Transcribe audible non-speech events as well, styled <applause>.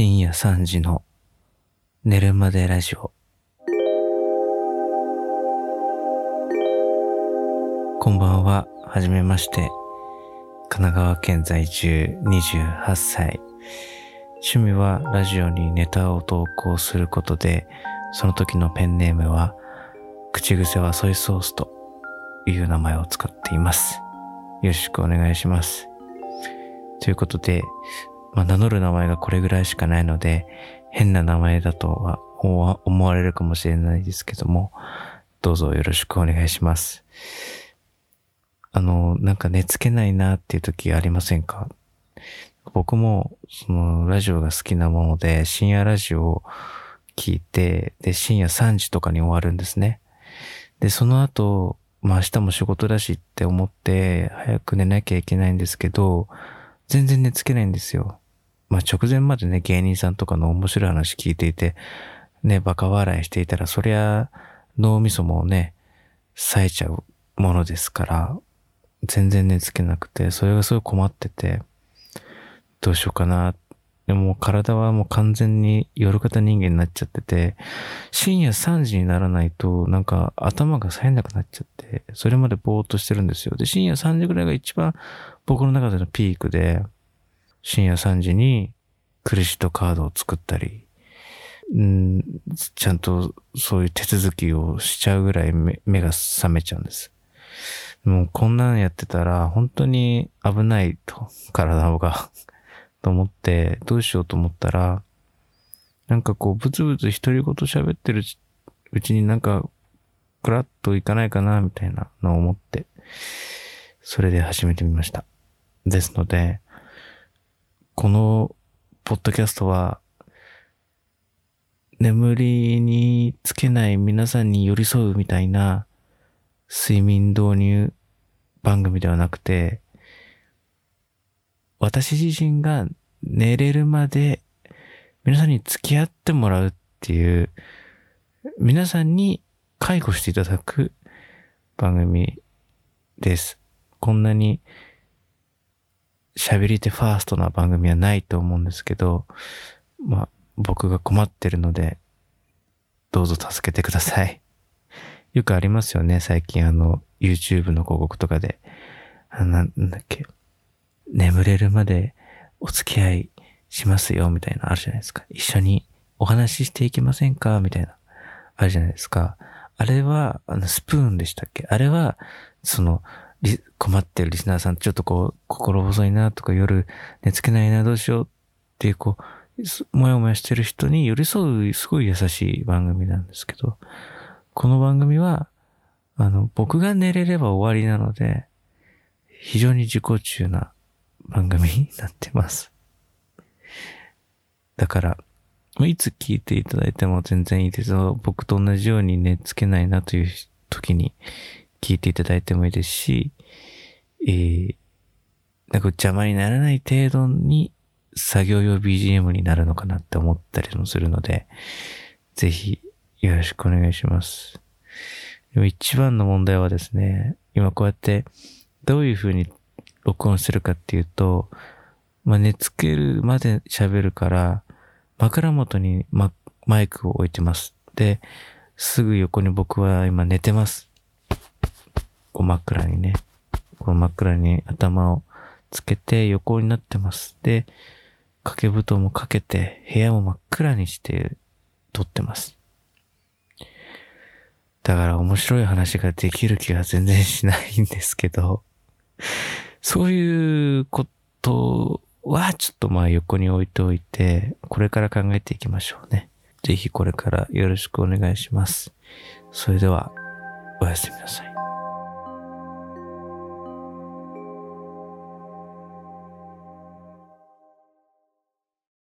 深夜3時の寝るまでラジオ。こんばんは、はじめまして。神奈川県在住28歳。趣味はラジオにネタを投稿することで、その時のペンネームは、口癖はソイソースという名前を使っています。よろしくお願いします。ということで、まあ、名乗る名前がこれぐらいしかないので、変な名前だとは思われるかもしれないですけども、どうぞよろしくお願いします。あの、なんか寝つけないなっていう時ありませんか？僕も、その、ラジオが好きなもので、深夜ラジオを聞いて、で、深夜3時とかに終わるんですね。で、その後、まあ明日も仕事だしって思って、早く寝なきゃいけないんですけど、全然寝つけないんですよ。まあ直前までね、芸人さんとかの面白い話聞いていて、ね、バカ笑いしていたら、そりゃ脳みそもね、冴えちゃうものですから、全然寝つけなくて、それがすごい困ってて、どうしようかな。でも体はもう完全に夜型人間になっちゃってて、深夜3時にならないとなんか頭が冴えなくなっちゃって、それまでぼーっとしてるんですよ。で、深夜3時ぐらいが一番僕の中でのピークで、深夜3時にクレジットカードを作ったり、んちゃんとそういう手続きをしちゃうぐらい目が覚めちゃうんです。もうこんなんやってたら本当に危ないと、体が <laughs> と思って、どうしようと思ったら、なんかこう、ブツブツ独り言喋ってるうちになんか、クラッといかないかな、みたいなのを思って、それで始めてみました。ですので、この、ポッドキャストは、眠りにつけない皆さんに寄り添うみたいな睡眠導入番組ではなくて、私自身が寝れるまで皆さんに付き合ってもらうっていう、皆さんに介護していただく番組です。こんなに喋り手ファーストな番組はないと思うんですけど、まあ僕が困ってるので、どうぞ助けてください。よくありますよね、最近あの、YouTube の広告とかで。あなんだっけ。眠れるまでお付き合いしますよ、みたいなあるじゃないですか。一緒にお話ししていきませんかみたいな。あるじゃないですか。あれは、あの、スプーンでしたっけあれは、その、困ってるリスナーさん、ちょっとこう、心細いなとか、夜寝つけないな、どうしようっていう、こう、もやもやしてる人に寄り添う、すごい優しい番組なんですけど、この番組は、あの、僕が寝れれば終わりなので、非常に自己中な番組になってます。だから、いつ聞いていただいても全然いいですよ。僕と同じように寝つけないなという時に聞いていただいてもいいですし、えー、なんか邪魔にならない程度に作業用 BGM になるのかなって思ったりもするので、ぜひよろしくお願いします。でも一番の問題はですね、今こうやってどういう風に録音してるかっていうと、まあ、寝つけるまで喋るから、枕元にママイクを置いてます。で、すぐ横に僕は今寝てます。こう枕にね、この枕に頭をつけて横になってます。で、掛け布団もかけて部屋も真っ暗にして撮ってます。だから面白い話ができる気が全然しないんですけど、そういうことはちょっとまあ横に置いておいて、これから考えていきましょうね。ぜひこれからよろしくお願いします。それでは、おやすみなさい。